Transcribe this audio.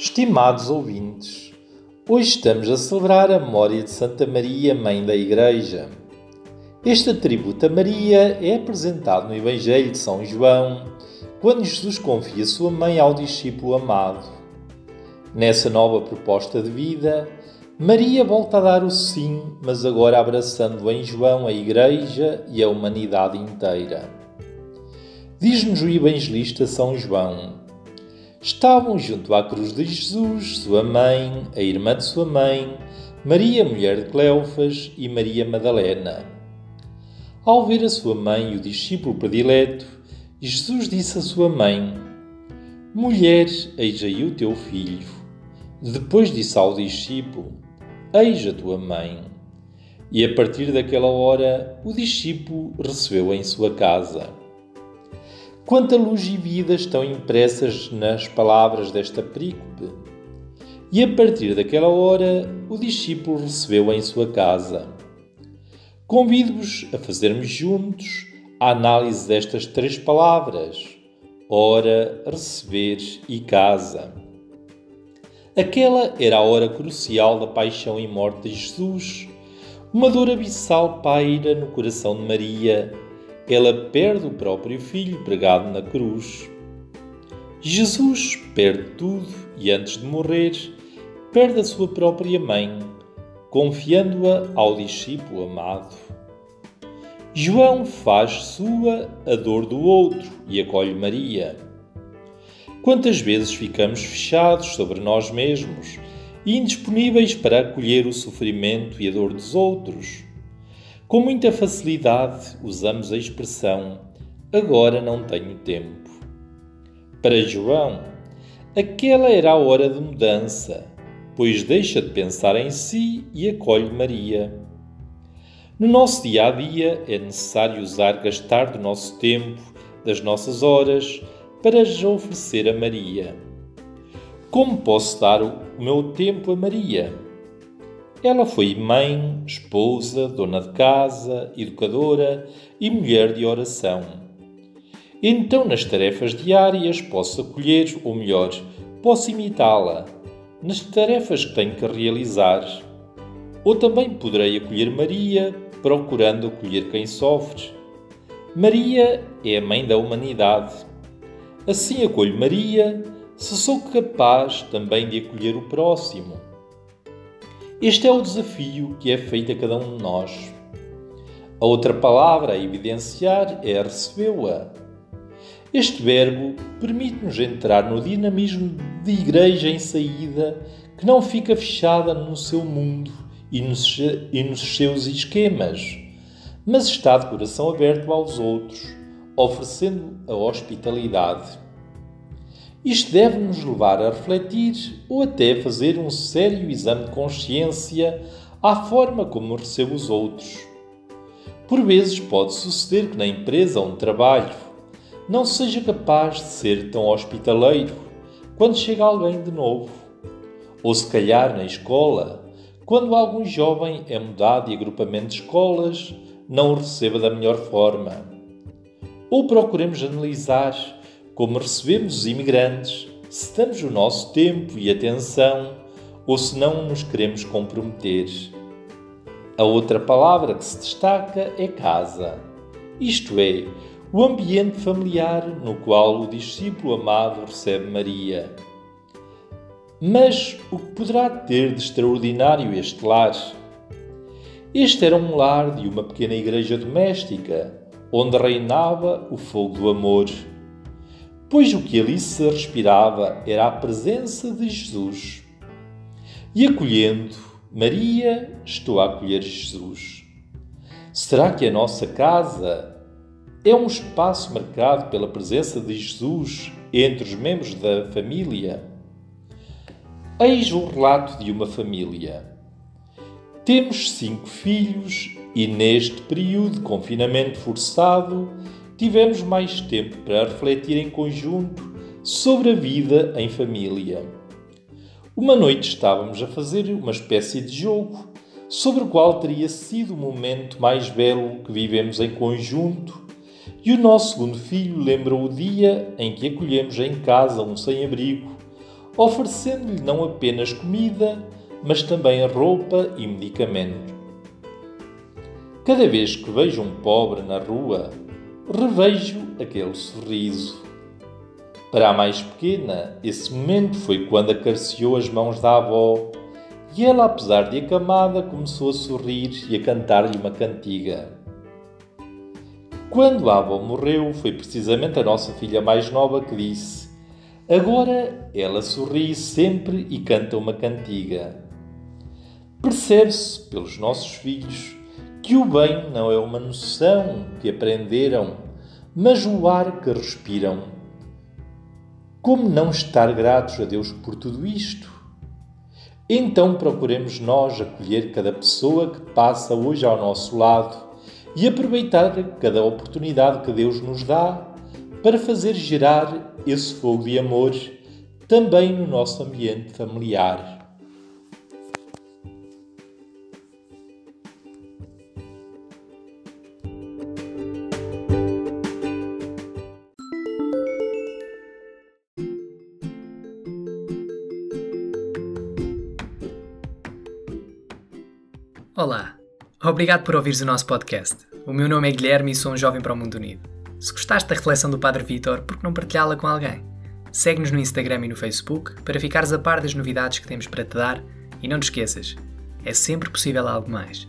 Estimados ouvintes, hoje estamos a celebrar a memória de Santa Maria, Mãe da Igreja. Este atributo a Maria é apresentado no Evangelho de São João, quando Jesus confia sua mãe ao discípulo amado. Nessa nova proposta de vida, Maria volta a dar o sim, mas agora abraçando em João a Igreja e a humanidade inteira. Diz-nos o evangelista São João estavam junto à cruz de Jesus, sua mãe, a irmã de sua mãe, Maria, mulher de Cleofas, e Maria Madalena. Ao ver a sua mãe e o discípulo predileto, Jesus disse à sua mãe: Mulher, eis aí o teu filho. Depois disse ao discípulo: Eis a tua mãe. E a partir daquela hora, o discípulo recebeu em sua casa. Quanta luz e vida estão impressas nas palavras desta perícope. E a partir daquela hora, o discípulo recebeu em sua casa. Convido-vos a fazermos juntos a análise destas três palavras: hora, receber e casa. Aquela era a hora crucial da paixão e morte de Jesus. Uma dor abissal paira no coração de Maria ela perde o próprio filho pregado na cruz. Jesus perde tudo e, antes de morrer, perde a sua própria mãe, confiando-a ao discípulo amado. João faz sua a dor do outro e acolhe Maria. Quantas vezes ficamos fechados sobre nós mesmos e indisponíveis para acolher o sofrimento e a dor dos outros? Com muita facilidade usamos a expressão agora não tenho tempo. Para João, aquela era a hora de mudança, pois deixa de pensar em si e acolhe Maria. No nosso dia a dia é necessário usar gastar do nosso tempo, das nossas horas, para oferecer a Maria. Como posso dar o meu tempo a Maria? Ela foi mãe, esposa, dona de casa, educadora e mulher de oração. Então, nas tarefas diárias, posso acolher, ou melhor, posso imitá-la, nas tarefas que tenho que realizar. Ou também poderei acolher Maria, procurando acolher quem sofre. Maria é a mãe da humanidade. Assim acolho Maria, se sou capaz também de acolher o próximo. Este é o desafio que é feito a cada um de nós. A outra palavra a evidenciar é recebeu-a. Este verbo permite-nos entrar no dinamismo de igreja em saída que não fica fechada no seu mundo e nos, e nos seus esquemas, mas está de coração aberto aos outros, oferecendo a hospitalidade. Isto deve nos levar a refletir ou até fazer um sério exame de consciência à forma como recebo os outros. Por vezes pode suceder que na empresa onde trabalho não seja capaz de ser tão hospitaleiro quando chega alguém de novo. Ou se calhar na escola, quando algum jovem é mudado de agrupamento de escolas, não o receba da melhor forma. Ou procuremos analisar como recebemos os imigrantes, se damos o nosso tempo e atenção ou se não nos queremos comprometer. A outra palavra que se destaca é casa, isto é, o ambiente familiar no qual o discípulo amado recebe Maria. Mas o que poderá ter de extraordinário este lar? Este era um lar de uma pequena igreja doméstica, onde reinava o fogo do amor pois o que ali se respirava era a presença de Jesus. E acolhendo Maria, estou a acolher Jesus. Será que a nossa casa é um espaço marcado pela presença de Jesus entre os membros da família? Eis o relato de uma família. Temos cinco filhos e neste período de confinamento forçado tivemos mais tempo para refletir em conjunto sobre a vida em família. Uma noite estávamos a fazer uma espécie de jogo sobre o qual teria sido o momento mais belo que vivemos em conjunto, e o nosso segundo filho lembra o dia em que acolhemos em casa um sem-abrigo, oferecendo-lhe não apenas comida, mas também roupa e medicamento. Cada vez que vejo um pobre na rua, revejo aquele sorriso. Para a mais pequena, esse momento foi quando acariciou as mãos da avó e ela, apesar de acamada, começou a sorrir e a cantar-lhe uma cantiga. Quando a avó morreu, foi precisamente a nossa filha mais nova que disse: Agora ela sorri sempre e canta uma cantiga. Percebe-se pelos nossos filhos que o bem não é uma noção que aprenderam, mas o ar que respiram. Como não estar gratos a Deus por tudo isto? Então procuremos nós acolher cada pessoa que passa hoje ao nosso lado e aproveitar cada oportunidade que Deus nos dá para fazer gerar esse fogo de amor também no nosso ambiente familiar. Olá, obrigado por ouvires o nosso podcast. O meu nome é Guilherme e sou um jovem para o mundo unido. Se gostaste da reflexão do Padre Vitor, por que não partilhá-la com alguém? Segue-nos no Instagram e no Facebook para ficares a par das novidades que temos para te dar e não te esqueças, é sempre possível algo mais.